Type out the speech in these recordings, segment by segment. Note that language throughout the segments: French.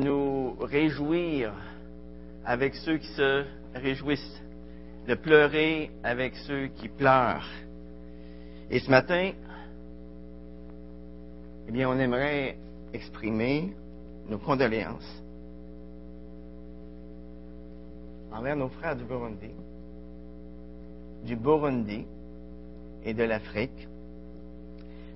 nous réjouir avec ceux qui se réjouissent, de pleurer avec ceux qui pleurent. Et ce matin, eh bien, on aimerait exprimer nos condoléances envers nos frères du Burundi, du Burundi et de l'Afrique.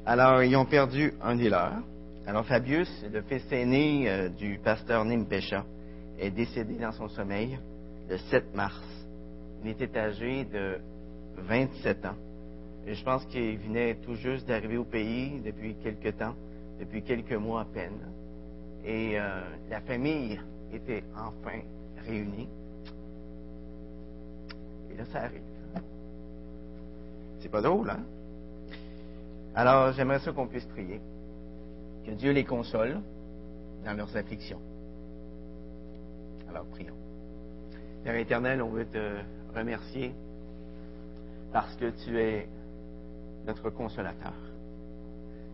Alors, ils ont perdu un des leurs. Alors, Fabius, le fils aîné euh, du pasteur Nimpesha, est décédé dans son sommeil le 7 mars. Il était âgé de 27 ans. Je pense qu'il venait tout juste d'arriver au pays depuis quelque temps, depuis quelques mois à peine. Et euh, la famille était enfin réunie. Et là, ça arrive. C'est pas drôle, hein? Alors, j'aimerais ça qu'on puisse prier. Que Dieu les console dans leurs afflictions. Alors, prions. Père éternel, on veut te remercier parce que tu es notre consolateur.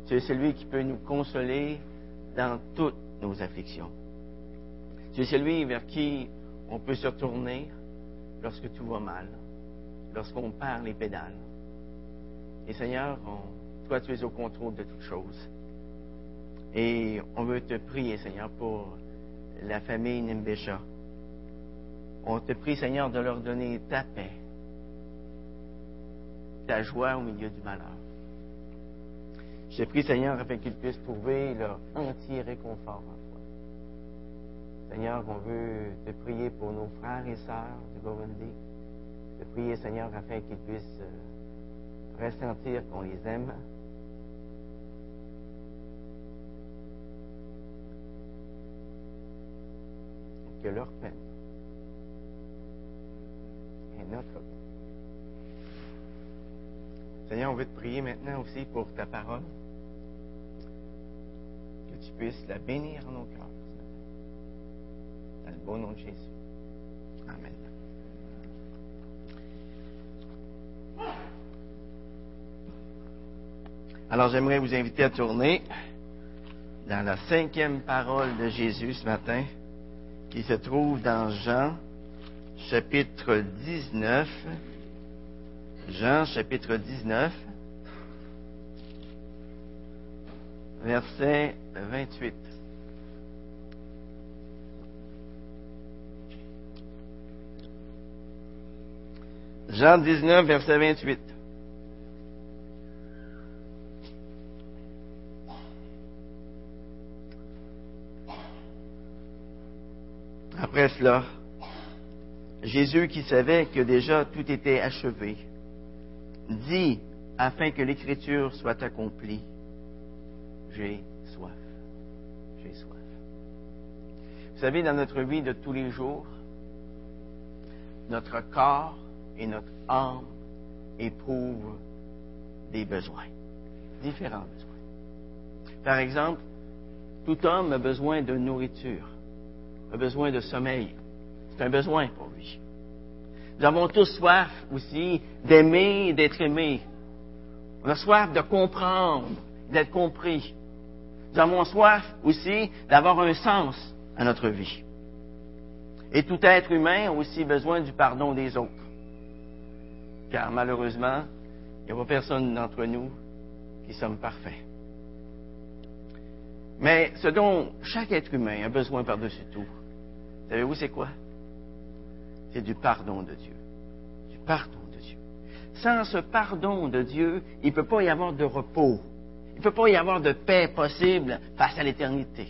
Tu es celui qui peut nous consoler dans toutes nos afflictions. Tu es celui vers qui on peut se tourner lorsque tout va mal, lorsqu'on perd les pédales. Et Seigneur, toi, tu es au contrôle de toutes choses. Et on veut te prier, Seigneur, pour la famille Nimbesha. On te prie, Seigneur, de leur donner ta paix, ta joie au milieu du malheur. Je te prie, Seigneur, afin qu'ils puissent trouver leur entier réconfort en toi. Seigneur, on veut te prier pour nos frères et sœurs du Burundi. Te prier, Seigneur, afin qu'ils puissent ressentir qu'on les aime. Que leur peine est notre peine. Seigneur, on veut te prier maintenant aussi pour ta parole. Que tu puisses la bénir en nos cœurs. Dans le beau nom de Jésus. Amen. Alors j'aimerais vous inviter à tourner dans la cinquième parole de Jésus ce matin, qui se trouve dans Jean chapitre 19. Jean chapitre 19, verset 28. Jean 19, verset 28. Après Jésus qui savait que déjà tout était achevé, dit, afin que l'écriture soit accomplie, j'ai soif, j'ai soif. Vous savez, dans notre vie de tous les jours, notre corps et notre âme éprouvent des besoins, différents besoins. Par exemple, tout homme a besoin de nourriture, a besoin de sommeil. C'est un besoin pour lui. Nous avons tous soif aussi d'aimer et d'être aimés. On a soif de comprendre, d'être compris. Nous avons soif aussi d'avoir un sens à notre vie. Et tout être humain a aussi besoin du pardon des autres. Car malheureusement, il n'y a pas personne d'entre nous qui sommes parfaits. Mais ce dont chaque être humain a besoin par-dessus tout, savez-vous c'est quoi? C'est du pardon de Dieu. Du pardon de Dieu. Sans ce pardon de Dieu, il ne peut pas y avoir de repos. Il ne peut pas y avoir de paix possible face à l'éternité.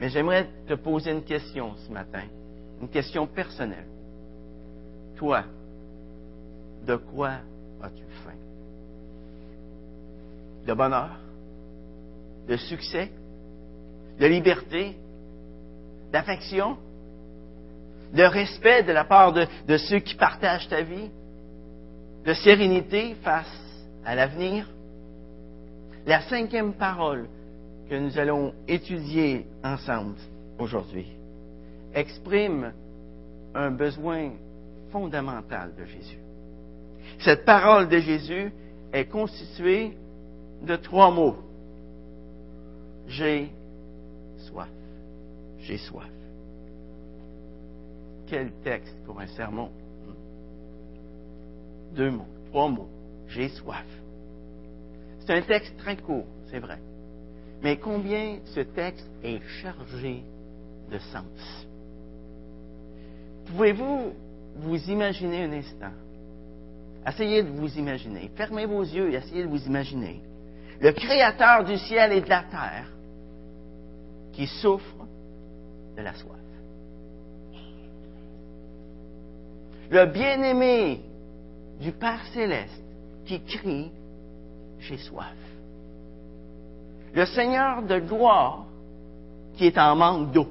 Mais j'aimerais te poser une question ce matin, une question personnelle. Toi, de quoi as-tu faim? De bonheur? De succès? De liberté? D'affection? De respect de la part de, ceux qui partagent ta vie? De sérénité face à l'avenir? La cinquième parole que nous allons étudier ensemble aujourd'hui exprime un besoin fondamental de Jésus. Cette parole de Jésus est constituée de trois mots. J'ai soif. J'ai soif. Quel texte pour un sermon? Deux mots, trois mots. J'ai soif. C'est un texte très court, c'est vrai. Mais combien ce texte est chargé de sens? Pouvez-vous vous imaginer un instant? Essayez de vous imaginer. Fermez vos yeux et essayez de vous imaginer. Le Créateur du ciel et de la terre qui souffre de la soif. Le bien-aimé du Père céleste qui crie J'ai soif. Le Seigneur de gloire qui est en manque d'eau.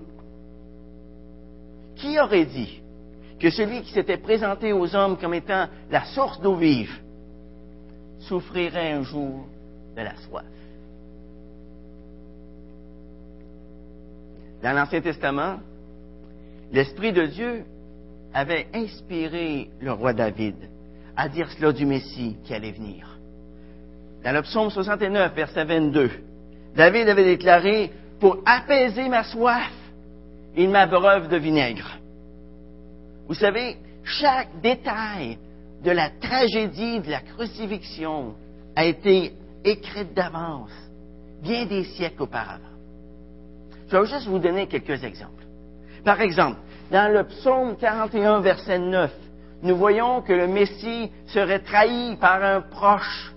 Qui aurait dit que celui qui s'était présenté aux hommes comme étant la source d'eau vive souffrirait un jour de la soif? Dans l'Ancien Testament, l'Esprit de Dieu avait inspiré le roi David à dire cela du Messie qui allait venir. Dans le psaume 69, verset 22, David avait déclaré, pour apaiser ma soif, il m'abreuve de vinaigre. Vous savez, chaque détail de la tragédie de la crucifixion a été écrit d'avance, bien des siècles auparavant. Je vais juste vous donner quelques exemples. Par exemple, dans le psaume 41, verset 9, nous voyons que le Messie serait trahi par un proche.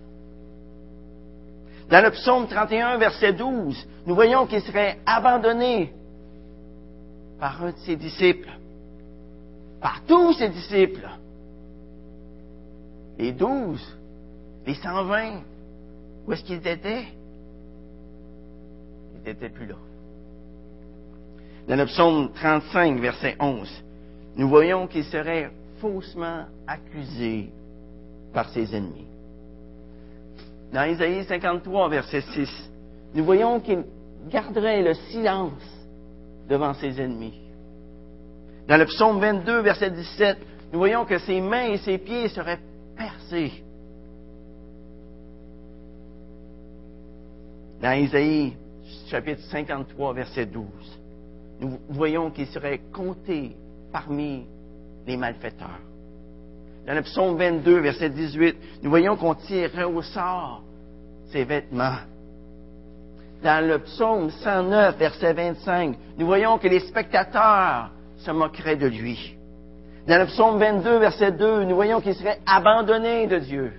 Dans le psaume 31, verset 12, nous voyons qu'il serait abandonné par un de ses disciples, par tous ses disciples. Les douze, les 120, où est-ce qu'ils étaient? Ils n'étaient plus là. Dans le psaume 35, verset 11, nous voyons qu'il serait faussement accusé par ses ennemis. Dans Isaïe 53, verset 6, nous voyons qu'il garderait le silence devant ses ennemis. Dans le psaume 22, verset 17, nous voyons que ses mains et ses pieds seraient percés. Dans Isaïe chapitre 53, verset 12, nous voyons qu'il serait compté parmi les malfaiteurs. Dans le psaume 22, verset 18, nous voyons qu'on tirerait au sort ses vêtements. Dans le psaume 109, verset 25, nous voyons que les spectateurs se moqueraient de lui. Dans le psaume 22, verset 2, nous voyons qu'il serait abandonné de Dieu.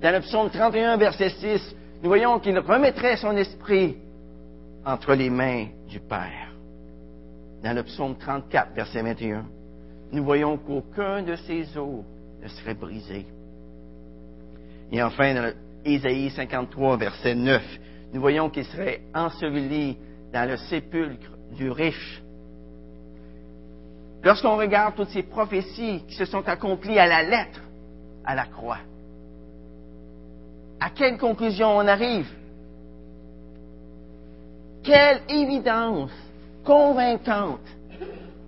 Dans le psaume 31, verset 6, nous voyons qu'il remettrait son esprit entre les mains du Père. Dans le psaume 34, verset 21, nous voyons qu'aucun de ses os ne serait brisé. Et enfin, dans Ésaïe 53, verset 9, nous voyons qu'il serait enseveli dans le sépulcre du riche. Lorsqu'on regarde toutes ces prophéties qui se sont accomplies à la lettre, à la croix, à quelle conclusion on arrive? Quelle évidence convaincante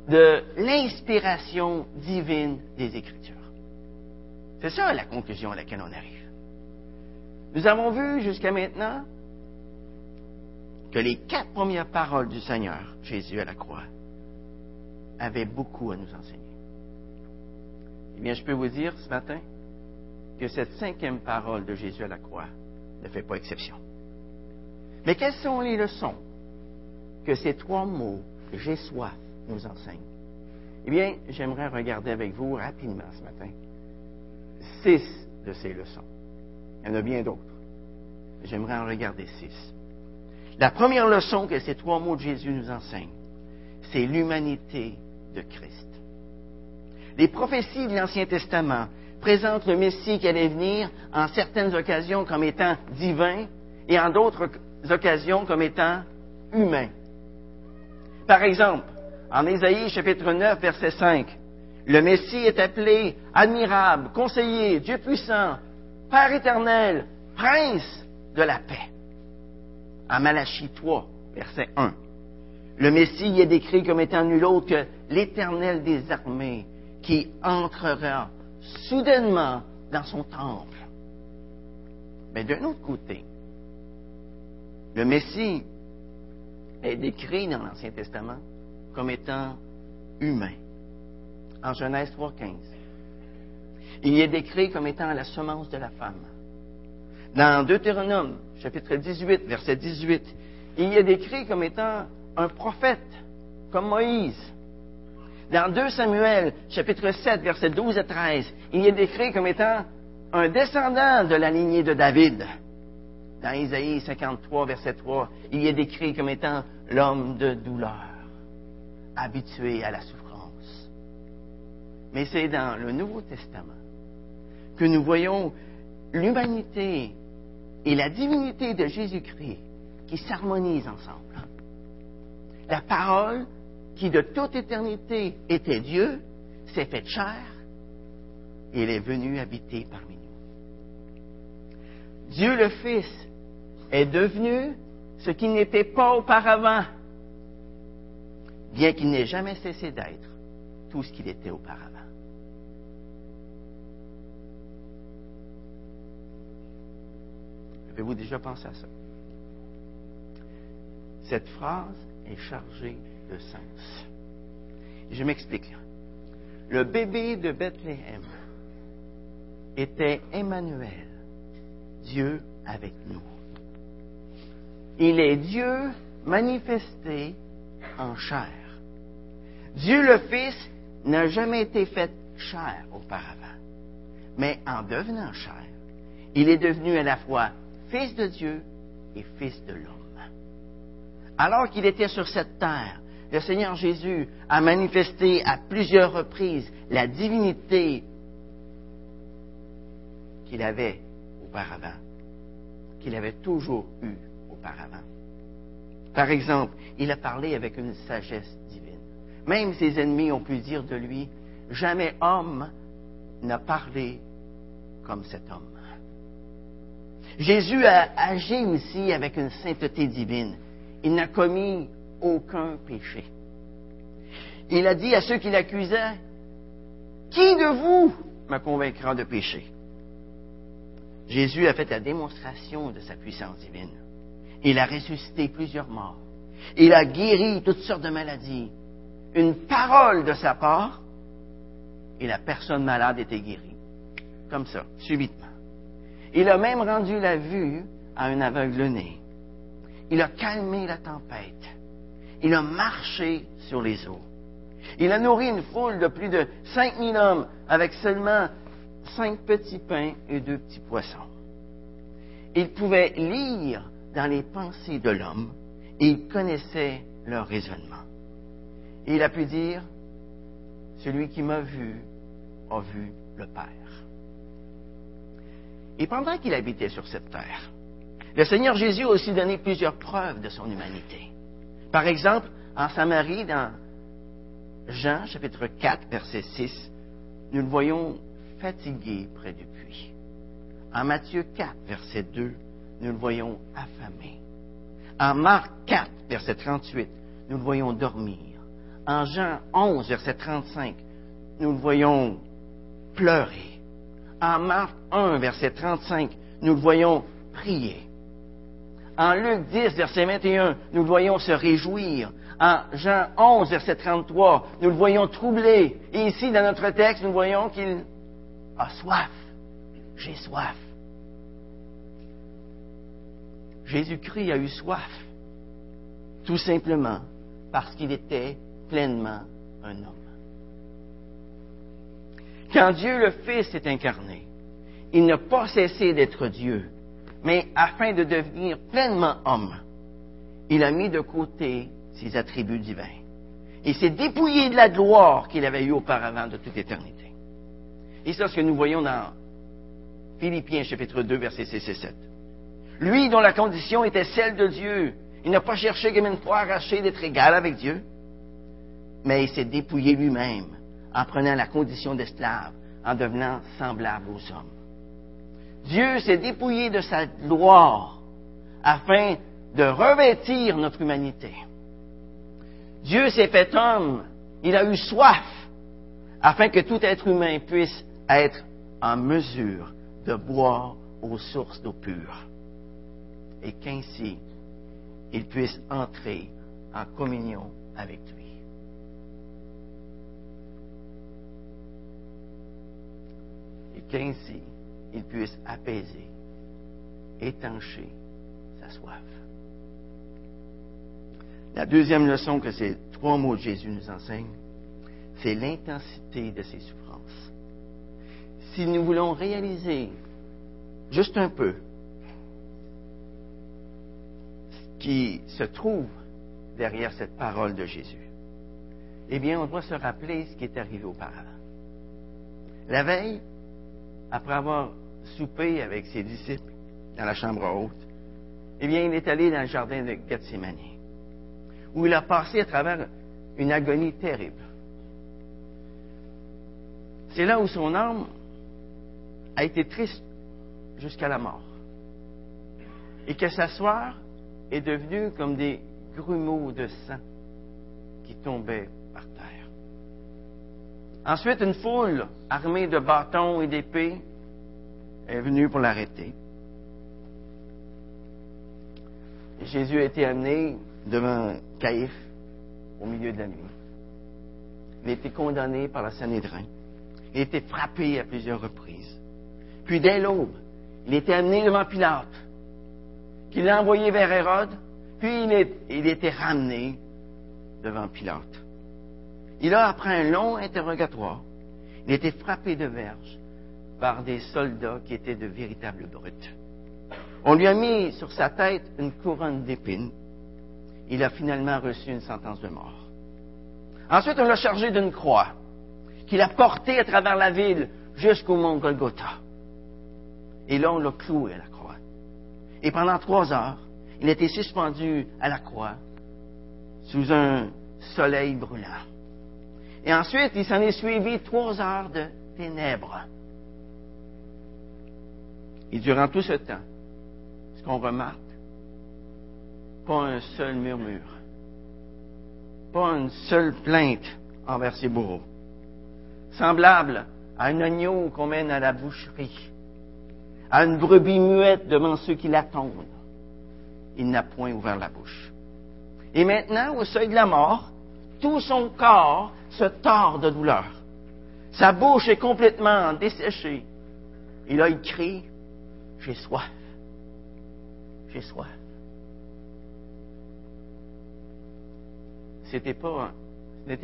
de l'inspiration divine des Écritures. C'est ça la conclusion à laquelle on arrive. Nous avons vu jusqu'à maintenant que les quatre premières paroles du Seigneur, Jésus à la croix, avaient beaucoup à nous enseigner. Eh bien, je peux vous dire ce matin que cette cinquième parole de Jésus à la croix ne fait pas exception. Mais quelles sont les leçons que ces trois mots, j'ai soif, nous enseigne? Eh bien, j'aimerais regarder avec vous rapidement ce matin six de ces leçons. Il y en a bien d'autres. J'aimerais en regarder six. La première leçon que ces trois mots de Jésus nous enseignent, c'est l'humanité de Christ. Les prophéties de l'Ancien Testament présentent le Messie qui allait venir en certaines occasions comme étant divin et en d'autres occasions comme étant humain. Par exemple, en Ésaïe chapitre 9, verset 5, le Messie est appelé admirable, conseiller, Dieu puissant, Père éternel, prince de la paix. En Malachie 3, verset 1, le Messie est décrit comme étant nul autre que l'éternel des armées qui entrera soudainement dans son temple. Mais d'un autre côté, le Messie est décrit dans l'Ancien Testament comme étant humain. En Genèse 3.15. Il est décrit comme étant la semence de la femme. Dans Deutéronome, chapitre 18, verset 18, il est décrit comme étant un prophète, comme Moïse. Dans 2 Samuel, chapitre 7, verset 12 à 13, il est décrit comme étant un descendant de la lignée de David. Dans Isaïe 53, verset 3, il est décrit comme étant l'homme de douleur, habitué à la souffrance. Mais c'est dans le Nouveau Testament que nous voyons l'humanité et la divinité de Jésus-Christ qui s'harmonisent ensemble. La parole qui de toute éternité était Dieu s'est faite chair et il est venu habiter parmi nous. Dieu le Fils est devenu ce qu'il n'était pas auparavant, bien qu'il n'ait jamais cessé d'être tout ce qu'il était auparavant. Avez-vous déjà pensé à ça? Cette phrase est chargée de sens. Je m'explique. Le bébé de Bethléem était Emmanuel, Dieu avec nous. Il est Dieu manifesté en chair. Dieu le Fils n'a jamais été fait chair auparavant, mais en devenant chair, il est devenu à la fois Fils de Dieu et Fils de l'homme. Alors qu'il était sur cette terre, le Seigneur Jésus a manifesté à plusieurs reprises la divinité qu'il avait auparavant, qu'il avait toujours eue Par exemple, il a parlé avec une sagesse divine. Même ses ennemis ont pu dire de lui, jamais homme n'a parlé comme cet homme. Jésus a agi aussi avec une sainteté divine. Il n'a commis aucun péché. Il a dit à ceux qui l'accusaient, Qui de vous me convaincra de péché Jésus a fait la démonstration de sa puissance divine. Il a ressuscité plusieurs morts. Il a guéri toutes sortes de maladies. Une parole de sa part, et la personne malade était guérie. Comme ça, subitement. Il a même rendu la vue à un aveugle-né. Il a calmé la tempête. Il a marché sur les eaux. Il a nourri une foule de plus de 5000 hommes avec seulement cinq petits pains et deux petits poissons. Il pouvait lire dans les pensées de l'homme et il connaissait leur raisonnement. Et il a pu dire, celui qui m'a vu a vu le Père. Et pendant qu'il habitait sur cette terre, le Seigneur Jésus a aussi donné plusieurs preuves de son humanité. Par exemple, en Samarie, dans Jean chapitre 4, verset 6, nous le voyons fatigué près du puits. En Matthieu 4, verset 2, nous le voyons affamé. En Marc 4, verset 38, nous le voyons dormir. En Jean 11, verset 35, nous le voyons pleurer. En Marc 1, verset 35, nous le voyons prier. En Luc 10, verset 21, nous le voyons se réjouir. En Jean 11, verset 33, nous le voyons troublé. Et ici, dans notre texte, nous voyons qu'il a soif. J'ai soif. Jésus-Christ a eu soif, tout simplement parce qu'il était pleinement un homme. Quand Dieu le Fils est incarné, il n'a pas cessé d'être Dieu, mais afin de devenir pleinement homme, il a mis de côté ses attributs divins. Il s'est dépouillé de la gloire qu'il avait eue auparavant de toute éternité. Et c'est ce que nous voyons dans Philippiens chapitre 2, versets 6 et 7. Lui dont la condition était celle de Dieu. Il n'a pas cherché comme une fois arraché d'être égal avec Dieu, mais il s'est dépouillé lui-même en prenant la condition d'esclave, en devenant semblable aux hommes. Dieu s'est dépouillé de sa gloire afin de revêtir notre humanité. Dieu s'est fait homme, il a eu soif afin que tout être humain puisse être en mesure de boire aux sources d'eau pure et qu'ainsi il puisse entrer en communion avec lui. Et qu'ainsi, il puisse apaiser, étancher sa soif. La deuxième leçon que ces trois mots de Jésus nous enseignent, c'est l'intensité de ses souffrances. Si nous voulons réaliser juste un peu qui se trouve derrière cette parole de Jésus, eh bien, on doit se rappeler ce qui est arrivé auparavant. La veille, après avoir soupé avec ses disciples dans la chambre haute, eh bien, il est allé dans le jardin de Gethsemane, où il a passé à travers une agonie terrible. C'est là où son âme a été triste jusqu'à la mort. Et que sa soeur est devenue comme des grumeaux de sang qui tombaient par terre. Ensuite, une foule armée de bâtons et d'épées est venue pour l'arrêter. Jésus a été amené devant Caïphe au milieu de la nuit. Il a été condamné par la Sanhédrin. Il a été frappé à plusieurs reprises. Puis dès l'aube, il a été amené devant Pilate, qui l'a envoyé vers Hérode, puis il, est, il été ramené devant Pilate. Il a, après un long interrogatoire, il été frappé de verge par des soldats qui étaient de véritables brutes. On lui a mis sur sa tête une couronne d'épines. Il a finalement reçu une sentence de mort. Ensuite, on l'a chargé d'une croix qu'il a portée à travers la ville jusqu'au mont Golgotha. Et là, on l'a cloué à la croix. Et pendant trois heures, il été suspendu à la croix sous un soleil brûlant. Et ensuite, il s'en est suivi trois heures de ténèbres. Et durant tout ce temps, ce qu'on remarque, pas un seul murmure, pas une seule plainte envers ses bourreaux, semblable à un agneau qu'on mène à la boucherie, à une brebis muette devant ceux qui l'attendent. Il n'a point ouvert la bouche. Et maintenant, au seuil de la mort, tout son corps se tord de douleur. Sa bouche est complètement desséchée. Et là, il crie, j'ai soif. J'ai soif. Ce n'était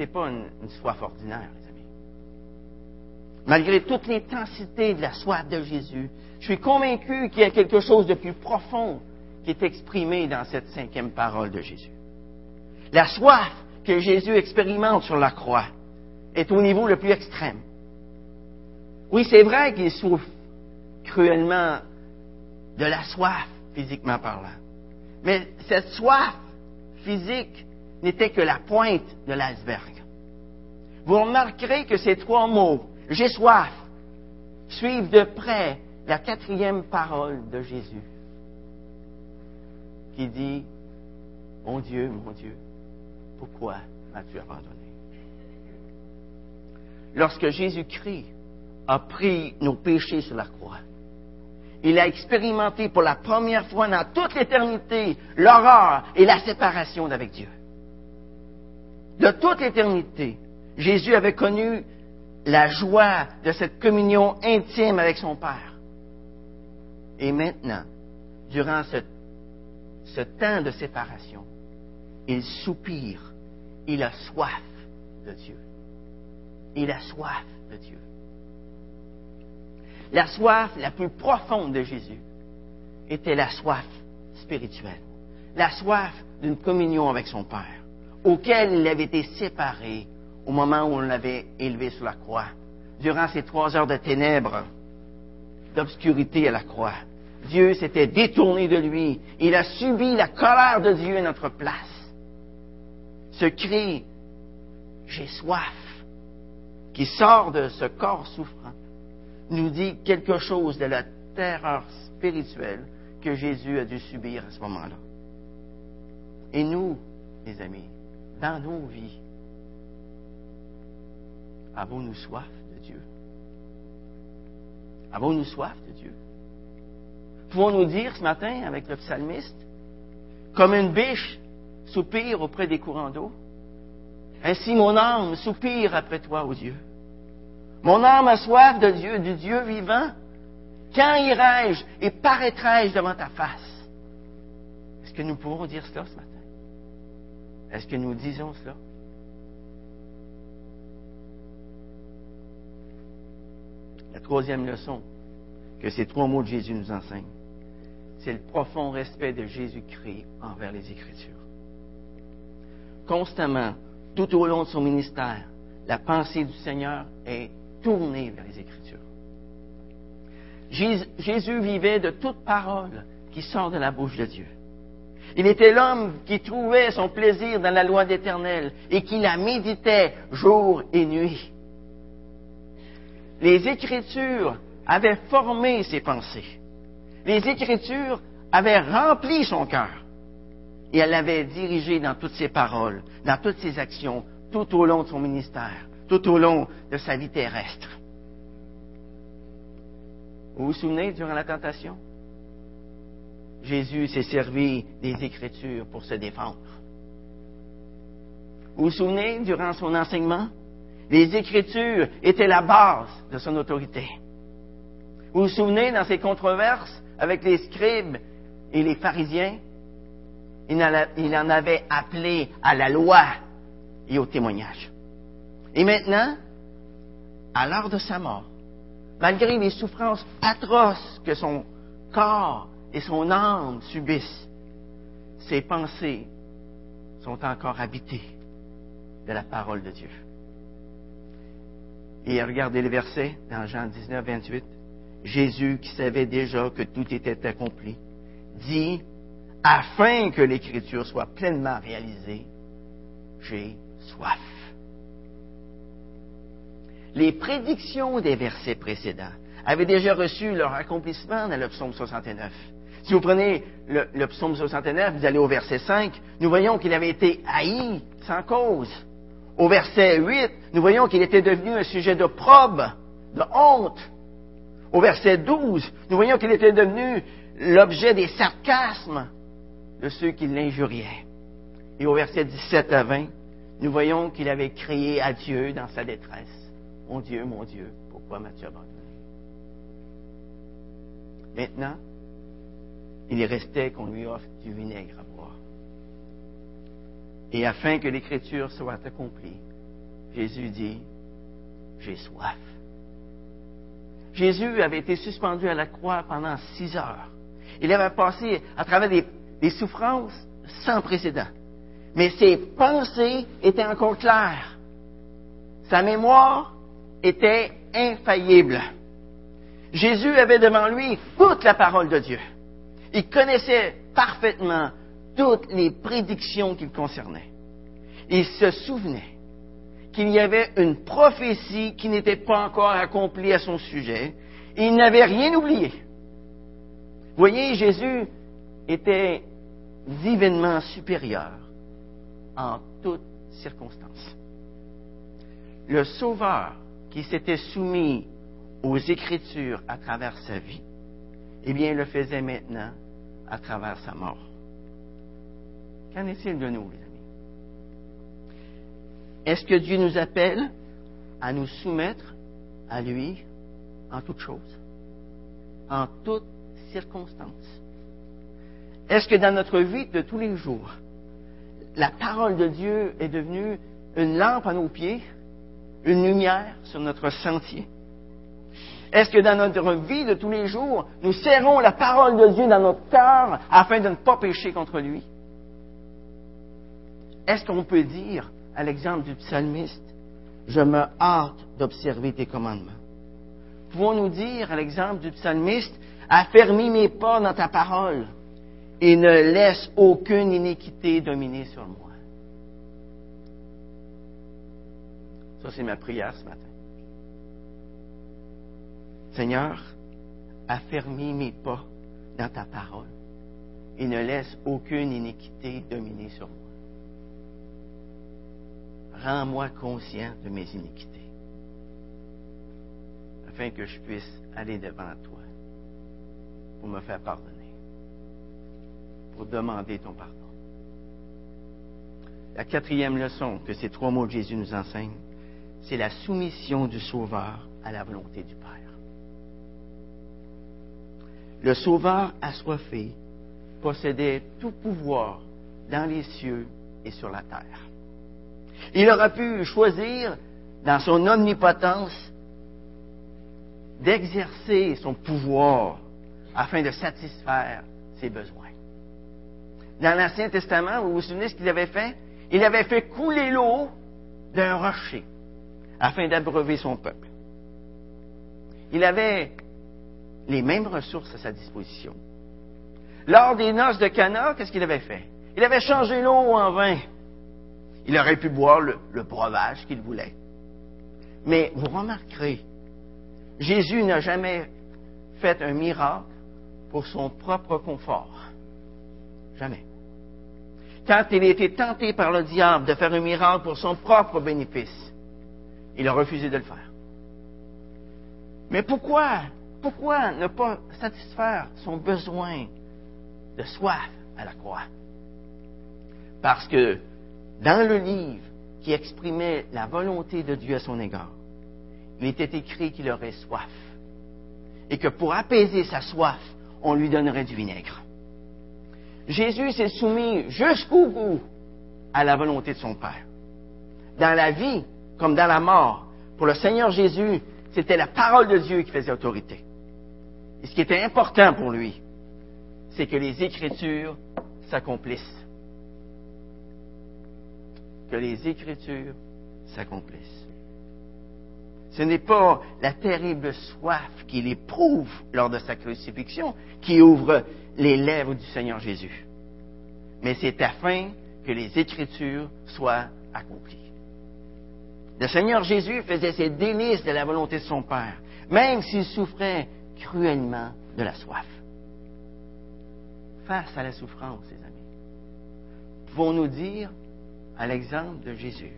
pas une, une soif ordinaire, les amis. Malgré toute l'intensité de la soif de Jésus, je suis convaincu qu'il y a quelque chose de plus profond qui est exprimé dans cette cinquième parole de Jésus. La soif que Jésus expérimente sur la croix est au niveau le plus extrême. Oui, c'est vrai qu'il souffre cruellement de la soif, physiquement parlant. Mais cette soif physique n'était que la pointe de l'iceberg. Vous remarquerez que ces trois mots, j'ai soif, suivent de près la quatrième parole de Jésus, qui dit, Mon Dieu, mon Dieu, pourquoi m'as-tu abandonné? Lorsque Jésus-Christ a pris nos péchés sur la croix, il a expérimenté pour la première fois dans toute l'éternité l'horreur et la séparation d'avec Dieu. De toute l'éternité, Jésus avait connu la joie de cette communion intime avec son Père. Et maintenant, durant ce, temps de séparation, il soupire, il a soif de Dieu. Il a soif de Dieu. La soif la plus profonde de Jésus était la soif spirituelle, la soif d'une communion avec son Père, auquel il avait été séparé au moment où on l'avait élevé sur la croix, durant ces trois heures de ténèbres, d'obscurité à la croix. Dieu s'était détourné de lui. Il a subi la colère de Dieu à notre place. Ce cri, j'ai soif, qui sort de ce corps souffrant, nous dit quelque chose de la terreur spirituelle que Jésus a dû subir à ce moment-là. Et nous, les amis, dans nos vies, avons-nous soif? Avons-nous soif de Dieu? Pouvons-nous dire ce matin avec le psalmiste, comme une biche soupire auprès des courants d'eau? Ainsi mon âme soupire après toi, ô Dieu. Mon âme a soif de Dieu, du Dieu vivant. Quand irai-je et paraîtrai-je devant ta face? Est-ce que nous pourrons dire cela ce matin? Est-ce que nous disons cela? La troisième leçon que ces trois mots de Jésus nous enseignent, c'est le profond respect de Jésus-Christ envers les Écritures. Constamment, tout au long de son ministère, la pensée du Seigneur est tournée vers les Écritures. Jésus vivait de toute parole qui sort de la bouche de Dieu. Il était l'homme qui trouvait son plaisir dans la loi d'Éternel et qui la méditait jour et nuit. Les Écritures avaient formé ses pensées. Les Écritures avaient rempli son cœur. Et elle l'avait dirigé dans toutes ses paroles, dans toutes ses actions, tout au long de son ministère, tout au long de sa vie terrestre. Vous vous souvenez durant la tentation? Jésus s'est servi des Écritures pour se défendre. Vous vous souvenez, durant son enseignement, les Écritures étaient la base de son autorité. Vous vous souvenez, dans ses controverses avec les scribes et les pharisiens, il en avait appelé à la loi et au témoignage. Et maintenant, à l'heure de sa mort, malgré les souffrances atroces que son corps et son âme subissent, ses pensées sont encore habitées de la parole de Dieu. Et regardez le verset dans Jean 19, 28. Jésus, qui savait déjà que tout était accompli, dit, afin que l'Écriture soit pleinement réalisée, j'ai soif. Les prédictions des versets précédents avaient déjà reçu leur accomplissement dans le psaume 69. Si vous prenez le, psaume 69, vous allez au verset 5, nous voyons qu'il avait été haï sans cause. Au verset 8, nous voyons qu'il était devenu un sujet de probe, de honte. Au verset 12, nous voyons qu'il était devenu l'objet des sarcasmes de ceux qui l'injuriaient. Et au verset 17 à 20, nous voyons qu'il avait crié à Dieu dans sa détresse. Mon Dieu, mon Dieu, pourquoi m'as-tu abandonné? Maintenant, il restait qu'on lui offre du vinaigre. Et afin que l'Écriture soit accomplie, Jésus dit, j'ai soif. Jésus avait été suspendu à la croix pendant six heures. Il avait passé à travers des, souffrances sans précédent. Mais ses pensées étaient encore claires. Sa mémoire était infaillible. Jésus avait devant lui toute la parole de Dieu. Il connaissait parfaitement toutes les prédictions qui le concernaient. Il se souvenait qu'il y avait une prophétie qui n'était pas encore accomplie à son sujet. Et il n'avait rien oublié. Voyez, Jésus était divinement supérieur en toutes circonstances. Le Sauveur qui s'était soumis aux Écritures à travers sa vie, eh bien, il le faisait maintenant à travers sa mort. Qu'en est-il de nous, les amis? Est-ce que Dieu nous appelle à nous soumettre à lui en toutes choses, en toutes circonstances? Est-ce que dans notre vie de tous les jours, la parole de Dieu est devenue une lampe à nos pieds, une lumière sur notre sentier? Est-ce que dans notre vie de tous les jours, nous serrons la parole de Dieu dans notre cœur afin de ne pas pécher contre lui? Est-ce qu'on peut dire, à l'exemple du psalmiste, je me hâte d'observer tes commandements? Pouvons-nous dire, à l'exemple du psalmiste, affermis mes pas dans ta parole et ne laisse aucune iniquité dominer sur moi? Ça, c'est ma prière ce matin. Seigneur, affermis mes pas dans ta parole et ne laisse aucune iniquité dominer sur moi. Rends-moi conscient de mes iniquités, afin que je puisse aller devant toi pour me faire pardonner, pour demander ton pardon. La quatrième leçon que ces trois mots de Jésus nous enseignent, c'est la soumission du Sauveur à la volonté du Père. Le Sauveur assoiffé possédait tout pouvoir dans les cieux et sur la terre. Il aura pu choisir, dans son omnipotence, d'exercer son pouvoir afin de satisfaire ses besoins. Dans l'Ancien Testament, vous vous souvenez ce qu'il avait fait? Il avait fait couler l'eau d'un rocher afin d'abreuver son peuple. Il avait les mêmes ressources à sa disposition. Lors des noces de Cana, qu'est-ce qu'il avait fait? Il avait changé l'eau en vin. Il aurait pu boire le, breuvage qu'il voulait. Mais vous remarquerez, Jésus n'a jamais fait un miracle pour son propre confort. Jamais. Quand il a été tenté par le diable de faire un miracle pour son propre bénéfice, il a refusé de le faire. Mais pourquoi, pourquoi ne pas satisfaire son besoin de soif à la croix? Parce que dans le livre qui exprimait la volonté de Dieu à son égard, il était écrit qu'il aurait soif. Et que pour apaiser sa soif, on lui donnerait du vinaigre. Jésus s'est soumis jusqu'au bout à la volonté de son Père. Dans la vie comme dans la mort, pour le Seigneur Jésus, c'était la parole de Dieu qui faisait autorité. Et ce qui était important pour lui, c'est que les Écritures s'accomplissent. Que les Écritures s'accomplissent. Ce n'est pas la terrible soif qu'il éprouve lors de sa crucifixion qui ouvre les lèvres du Seigneur Jésus. Mais c'est afin que les Écritures soient accomplies. Le Seigneur Jésus faisait ses délices de la volonté de son Père, même s'il souffrait cruellement de la soif. Face à la souffrance, les amis, pouvons-nous dire, à l'exemple de Jésus,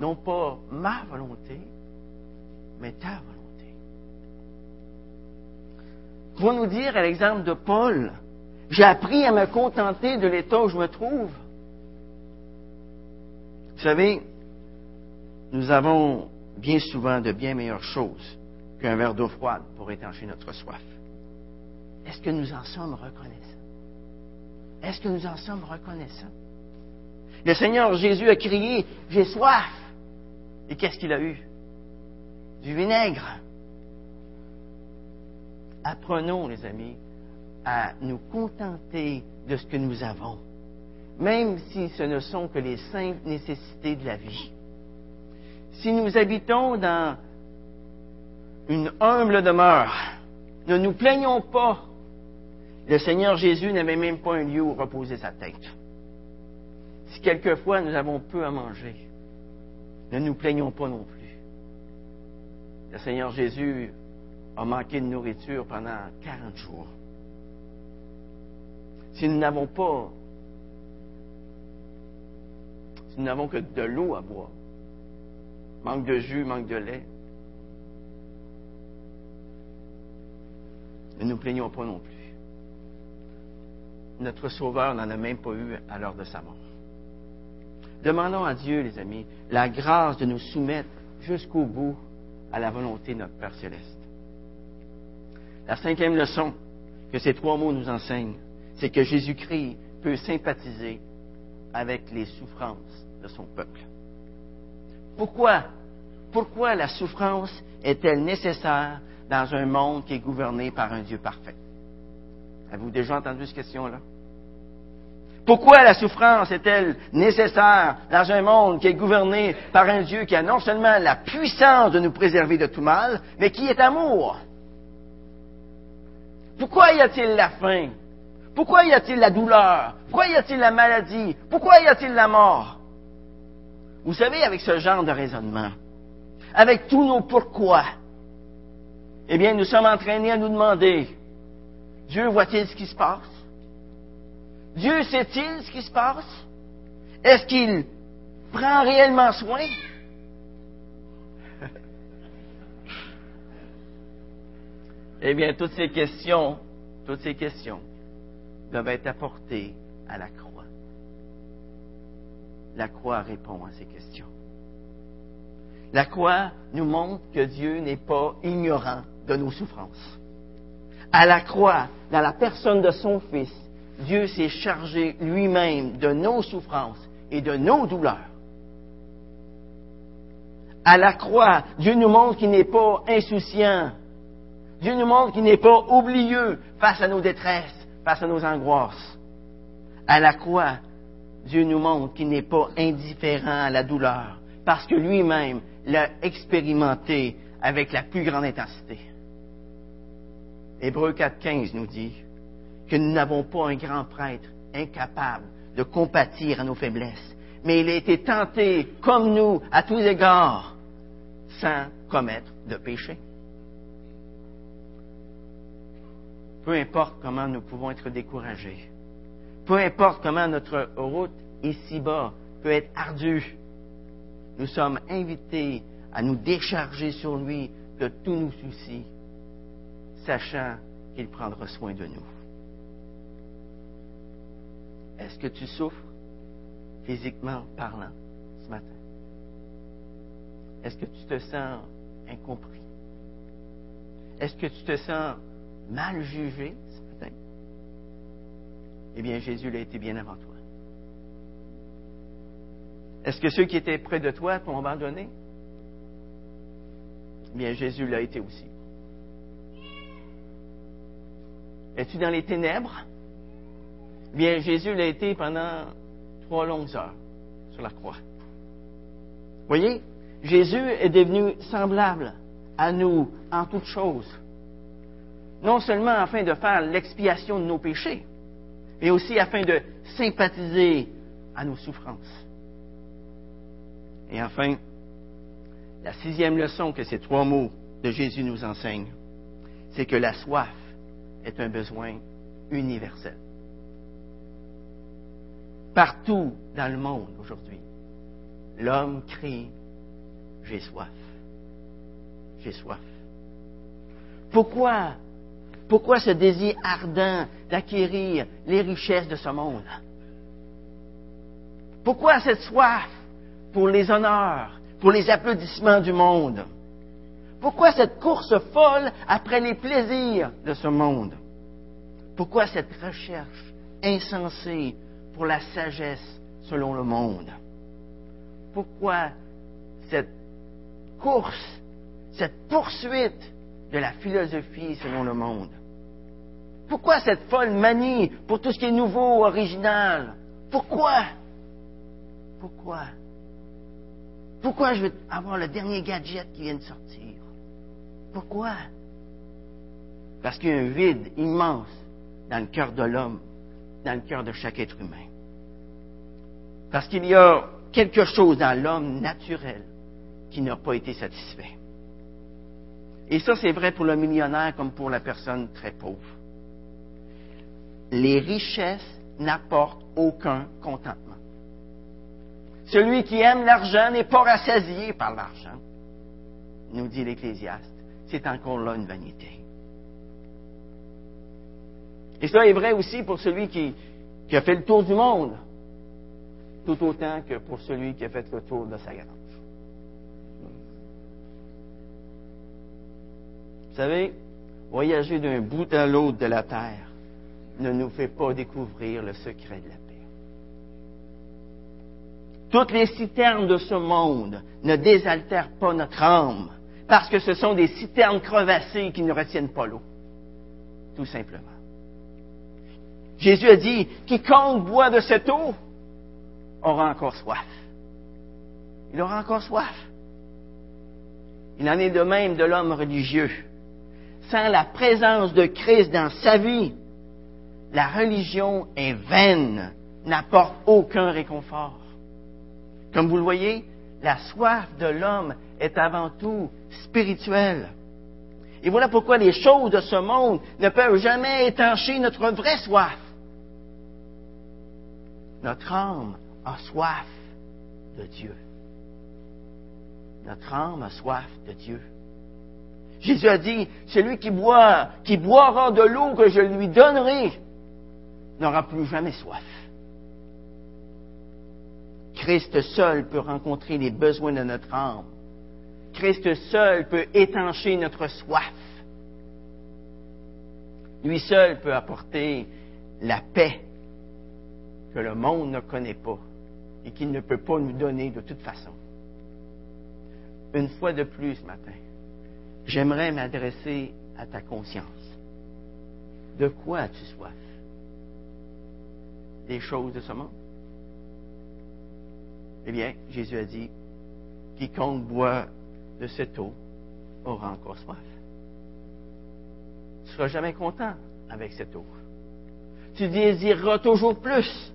non pas ma volonté, mais ta volonté. Pour nous dire, à l'exemple de Paul, j'ai appris à me contenter de l'état où je me trouve. Vous savez, nous avons bien souvent de bien meilleures choses qu'un verre d'eau froide pour étancher notre soif. Est-ce que nous en sommes reconnaissants? Est-ce que nous en sommes reconnaissants? Le Seigneur Jésus a crié, j'ai soif. Et qu'est-ce qu'il a eu? du vinaigre. Apprenons, les amis, à nous contenter de ce que nous avons, même si ce ne sont que les simples nécessités de la vie. Si nous habitons dans une humble demeure, ne nous plaignons pas. Le Seigneur Jésus n'avait même pas un lieu où reposer sa tête. Si quelquefois nous avons peu à manger, ne nous plaignons pas non plus. Le Seigneur Jésus a manqué de nourriture pendant 40 jours. Si nous n'avons pas, si nous n'avons que de l'eau à boire, manque de jus, manque de lait, ne nous plaignons pas non plus. Notre Sauveur n'en a même pas eu à l'heure de sa mort. Demandons à Dieu, les amis, la grâce de nous soumettre jusqu'au bout à la volonté de notre Père céleste. La cinquième leçon que ces trois mots nous enseignent, c'est que Jésus-Christ peut sympathiser avec les souffrances de son peuple. Pourquoi? Pourquoi la souffrance est-elle nécessaire dans un monde qui est gouverné par un Dieu parfait? Avez-vous déjà entendu cette question-là? Pourquoi la souffrance est-elle nécessaire dans un monde qui est gouverné par un Dieu qui a non seulement la puissance de nous préserver de tout mal, mais qui est amour? Pourquoi y a-t-il la faim? Pourquoi y a-t-il la douleur? Pourquoi y a-t-il la maladie? Pourquoi y a-t-il la mort? Vous savez, avec ce genre de raisonnement, avec tous nos pourquoi, eh bien, nous sommes entraînés à nous demander, Dieu voit-il ce qui se passe? Dieu sait-il ce qui se passe? Est-ce qu'il prend réellement soin? eh bien, toutes ces questions, toutes ces questions doivent être apportées à la croix. la croix répond à ces questions. La croix nous montre que Dieu n'est pas ignorant de nos souffrances. À la croix, dans la personne de son Fils, Dieu s'est chargé lui-même de nos souffrances et de nos douleurs. À la croix, Dieu nous montre qu'il n'est pas insouciant. Dieu nous montre qu'il n'est pas oublieux face à nos détresses, face à nos angoisses. À la croix, Dieu nous montre qu'il n'est pas indifférent à la douleur, parce que lui-même l'a expérimenté avec la plus grande intensité. Hébreu 4.15 nous dit que nous n'avons pas un grand prêtre incapable de compatir à nos faiblesses, mais il a été tenté comme nous à tous égards, sans commettre de péché. Peu importe comment nous pouvons être découragés, peu importe comment notre route ici-bas peut être ardue, nous sommes invités à nous décharger sur lui de tous nos soucis, sachant qu'il prendra soin de nous. Est-ce que tu souffres physiquement parlant ce matin? Est-ce que tu te sens incompris? Est-ce que tu te sens mal jugé ce matin? Eh bien, Jésus l'a été bien avant toi. Est-ce que ceux qui étaient près de toi t'ont abandonné? Bien, Jésus l'a été aussi. Es-tu dans les ténèbres? Bien, Jésus l'a été pendant trois longues heures sur la croix. Voyez, Jésus est devenu semblable à nous en toutes choses. Non seulement afin de faire l'expiation de nos péchés, mais aussi afin de sympathiser à nos souffrances. Et enfin, la sixième leçon que ces trois mots de Jésus nous enseignent, c'est que la soif est un besoin universel. Partout dans le monde aujourd'hui, l'homme crie J'ai soif. J'ai soif. Pourquoi Pourquoi ce désir ardent d'acquérir les richesses de ce monde? Pourquoi cette soif pour les honneurs, pour les applaudissements du monde? Pourquoi cette course folle après les plaisirs de ce monde? Pourquoi cette recherche insensée pour la sagesse selon le monde? Pourquoi cette course, cette poursuite de la philosophie selon le monde? Pourquoi cette folle manie pour tout ce qui est nouveau, original? Pourquoi? Pourquoi? Pourquoi je veux avoir le dernier gadget qui vient de sortir? Pourquoi? Parce qu'il y a un vide immense dans le cœur de l'homme, dans le cœur de chaque être humain. Parce qu'il y a quelque chose dans l'homme naturel qui n'a pas été satisfait. Et ça, c'est vrai pour le millionnaire comme pour la personne très pauvre. Les richesses n'apportent aucun contentement. Celui qui aime l'argent n'est pas rassasié par l'argent, nous dit l'Ecclésiaste. C'est encore là une vanité. Et ça est vrai aussi pour celui qui, qui a fait le tour du monde, tout autant que pour celui qui a fait le tour de sa grange. Vous savez, voyager d'un bout à l'autre de la terre ne nous fait pas découvrir le secret de la paix. Toutes les citernes de ce monde ne désaltèrent pas notre âme, parce que ce sont des citernes crevassées qui ne retiennent pas l'eau. Tout simplement. Jésus a dit, quiconque boit de cette eau aura encore soif. Il aura encore soif. Il en est de même de l'homme religieux. Sans la présence de Christ dans sa vie, la religion est vaine, n'apporte aucun réconfort. Comme vous le voyez, la soif de l'homme est avant tout spirituelle. Et voilà pourquoi les choses de ce monde ne peuvent jamais étancher notre vraie soif. Notre âme a soif de Dieu. Notre âme a soif de Dieu. Jésus a dit, celui qui boit, qui boira de l'eau que je lui donnerai, n'aura plus jamais soif. Christ seul peut rencontrer les besoins de notre âme. Christ seul peut étancher notre soif. Lui seul peut apporter la paix que le monde ne connaît pas et qu'il ne peut pas nous donner de toute façon. Une fois de plus ce matin, j'aimerais m'adresser à ta conscience. De quoi as-tu soif? Des choses de ce monde? Eh bien, Jésus a dit, quiconque boit de cette eau aura encore soif. Tu ne seras jamais content avec cette eau. Tu désireras toujours plus.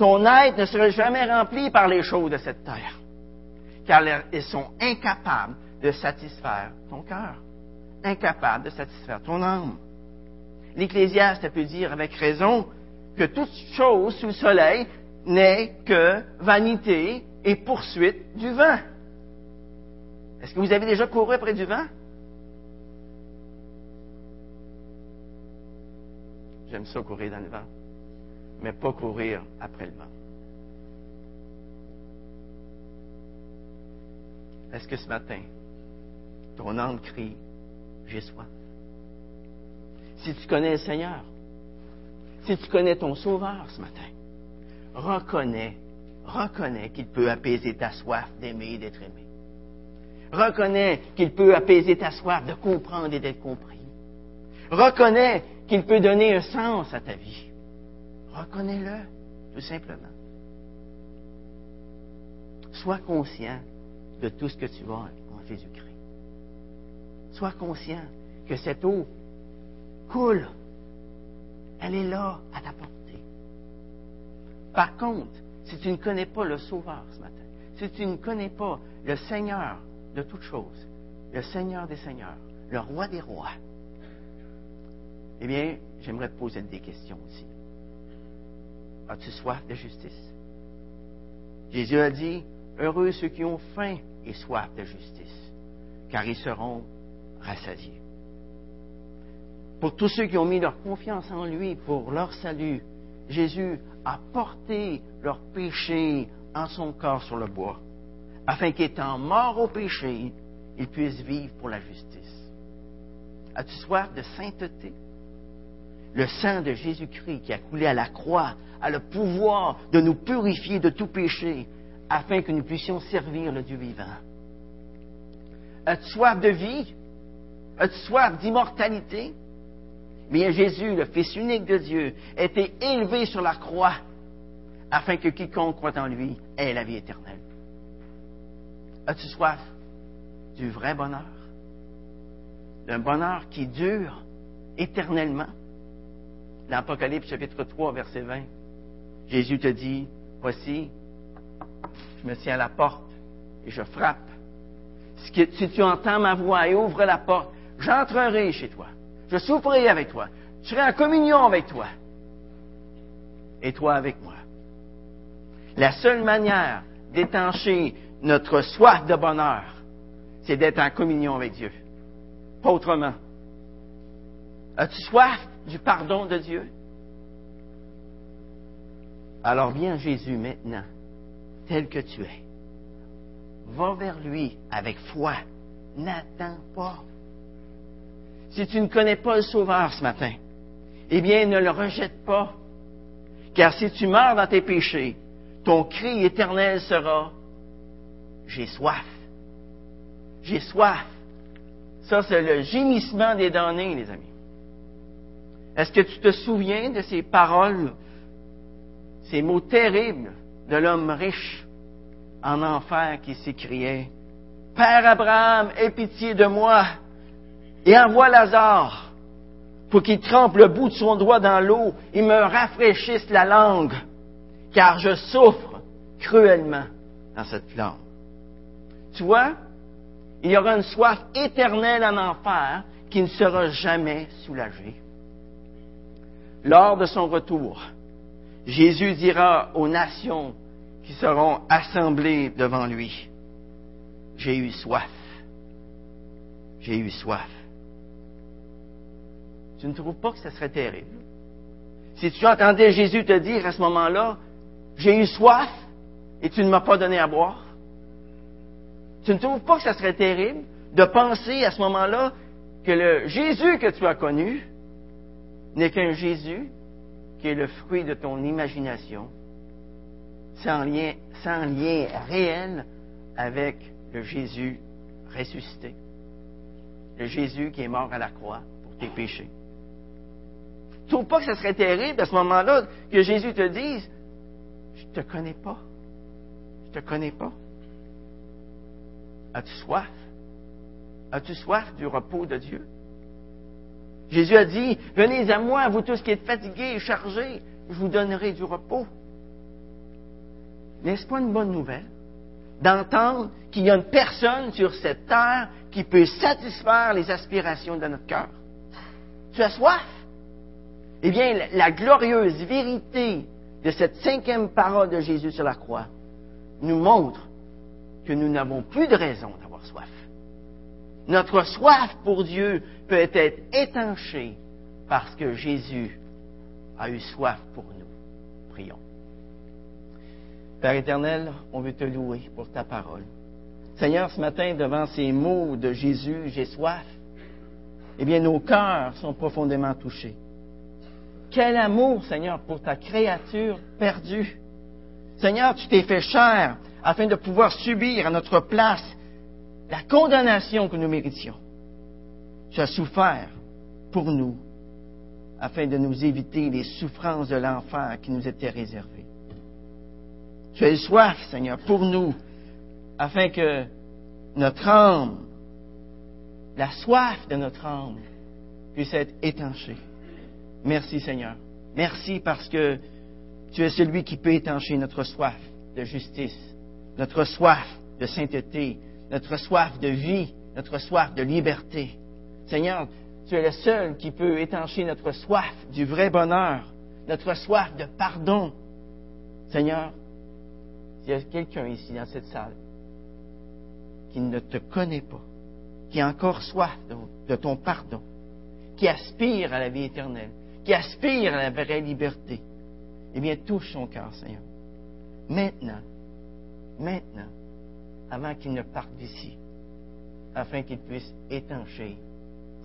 Ton être ne sera jamais rempli par les choses de cette terre, car elles sont incapables de satisfaire ton cœur, incapables de satisfaire ton âme. L'Ecclésiaste peut dire avec raison que toute chose sous le soleil n'est que vanité et poursuite du vent. Est-ce que vous avez déjà couru après du vent? J'aime ça courir dans le vent, mais pas courir après le vent. Est-ce que ce matin, ton âme crie, j'ai soif? Si tu connais le Seigneur, si tu connais ton Sauveur ce matin, reconnais, reconnais qu'il peut apaiser ta soif d'aimer et d'être aimé. Reconnais qu'il peut apaiser ta soif de comprendre et d'être compris. Reconnais qu'il peut donner un sens à ta vie. Reconnais-le, tout simplement. Sois conscient de tout ce que tu as en Jésus-Christ. Sois conscient que cette eau coule. Elle est là à ta portée. Par contre, si tu ne connais pas le Sauveur ce matin, si tu ne connais pas le Seigneur de toutes choses, le Seigneur des Seigneurs, le Roi des Rois, eh bien, j'aimerais te poser des questions aussi. As-tu soif de justice? Jésus a dit, Heureux ceux qui ont faim et soif de justice, car ils seront rassasiés. Pour tous ceux qui ont mis leur confiance en lui pour leur salut, Jésus a porté leur péché en son corps sur le bois, afin qu'étant mort au péché, ils puissent vivre pour la justice. As-tu soif de sainteté? Le sang de Jésus-Christ qui a coulé à la croix a le pouvoir de nous purifier de tout péché, afin que nous puissions servir le Dieu vivant. As-tu soif de vie? As-tu soif d'immortalité? Bien, Jésus, le Fils unique de Dieu, a été élevé sur la croix afin que quiconque croit en lui ait la vie éternelle. As-tu soif du vrai bonheur? D'un bonheur qui dure éternellement? L'Apocalypse chapitre 3, verset 20. Jésus te dit, voici, je me tiens à la porte et je frappe. Si tu entends ma voix et ouvres la porte, j'entrerai chez toi je souffrirai avec toi. Je serai en communion avec toi. Et toi avec moi. La seule manière d'étancher notre soif de bonheur, c'est d'être en communion avec Dieu. Pas autrement. As-tu soif? Du pardon de Dieu? Alors viens Jésus maintenant, tel que tu es. Va vers lui avec foi. N'attends pas. Si tu ne connais pas le Sauveur ce matin, eh bien, ne le rejette pas. Car si tu meurs dans tes péchés, ton cri éternel sera J'ai soif. J'ai soif. Ça, c'est le gémissement des damnés, les amis. Est-ce que tu te souviens de ces paroles, ces mots terribles de l'homme riche en enfer qui s'écriait Père Abraham, aie pitié de moi, et envoie Lazare pour qu'il trempe le bout de son doigt dans l'eau et me rafraîchisse la langue, car je souffre cruellement dans cette flamme. Tu vois, il y aura une soif éternelle en enfer qui ne sera jamais soulagée. Lors de son retour, Jésus dira aux nations qui seront assemblées devant lui, j'ai eu soif, j'ai eu soif. Tu ne trouves pas que ce serait terrible? Si tu entendais Jésus te dire à ce moment-là, j'ai eu soif, et tu ne m'as pas donné à boire? Tu ne trouves pas que ça serait terrible de penser à ce moment-là que le Jésus que tu as connu n'est qu'un Jésus qui est le fruit de ton imagination, sans lien, sans réel avec le Jésus ressuscité, le Jésus qui est mort à la croix pour tes péchés. Tu trouves pas que ce serait terrible à ce moment-là que Jésus te dise, je ne te connais pas, je te connais pas. As-tu soif? As-tu soif du repos de Dieu? Jésus a dit, venez à moi, vous tous qui êtes fatigués et chargés, je vous donnerai du repos. N'est-ce pas une bonne nouvelle d'entendre qu'il y a une personne sur cette terre qui peut satisfaire les aspirations de notre cœur? Tu as soif? Eh bien, la glorieuse vérité de cette cinquième parole de Jésus sur la croix nous montre que nous n'avons plus de raison d'avoir soif. Notre soif pour Dieu peut être étanchée parce que Jésus a eu soif pour nous. Prions. Père éternel, on veut te louer pour ta parole. Seigneur, ce matin, devant ces mots de Jésus, j'ai soif, eh bien, nos cœurs sont profondément touchés. Quel amour, Seigneur, pour ta créature perdue. Seigneur, tu t'es fait cher afin de pouvoir subir à notre place la condamnation que nous méritions. Tu as souffert pour nous afin de nous éviter les souffrances de l'enfer qui nous étaient réservées. Tu as eu soif, Seigneur, pour nous afin que notre âme, la soif de notre âme, puisse être étanchée. Merci, Seigneur. Merci parce que tu es celui qui peut étancher notre soif de justice, notre soif de sainteté, notre soif de vie, notre soif de liberté. Seigneur, tu es le seul qui peut étancher notre soif du vrai bonheur, notre soif de pardon. Seigneur, s'il y a quelqu'un ici dans cette salle qui ne te connaît pas, qui a encore soif de, ton pardon, qui aspire à la vie éternelle, qui aspire à la vraie liberté, eh bien, touche son cœur, Seigneur. Maintenant, maintenant, avant qu'il ne parte d'ici, afin qu'il puisse étancher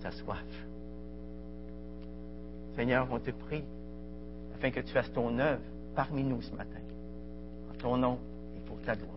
sa soif. Seigneur, on te prie, afin que tu fasses ton œuvre parmi nous ce matin, en ton nom et pour ta gloire.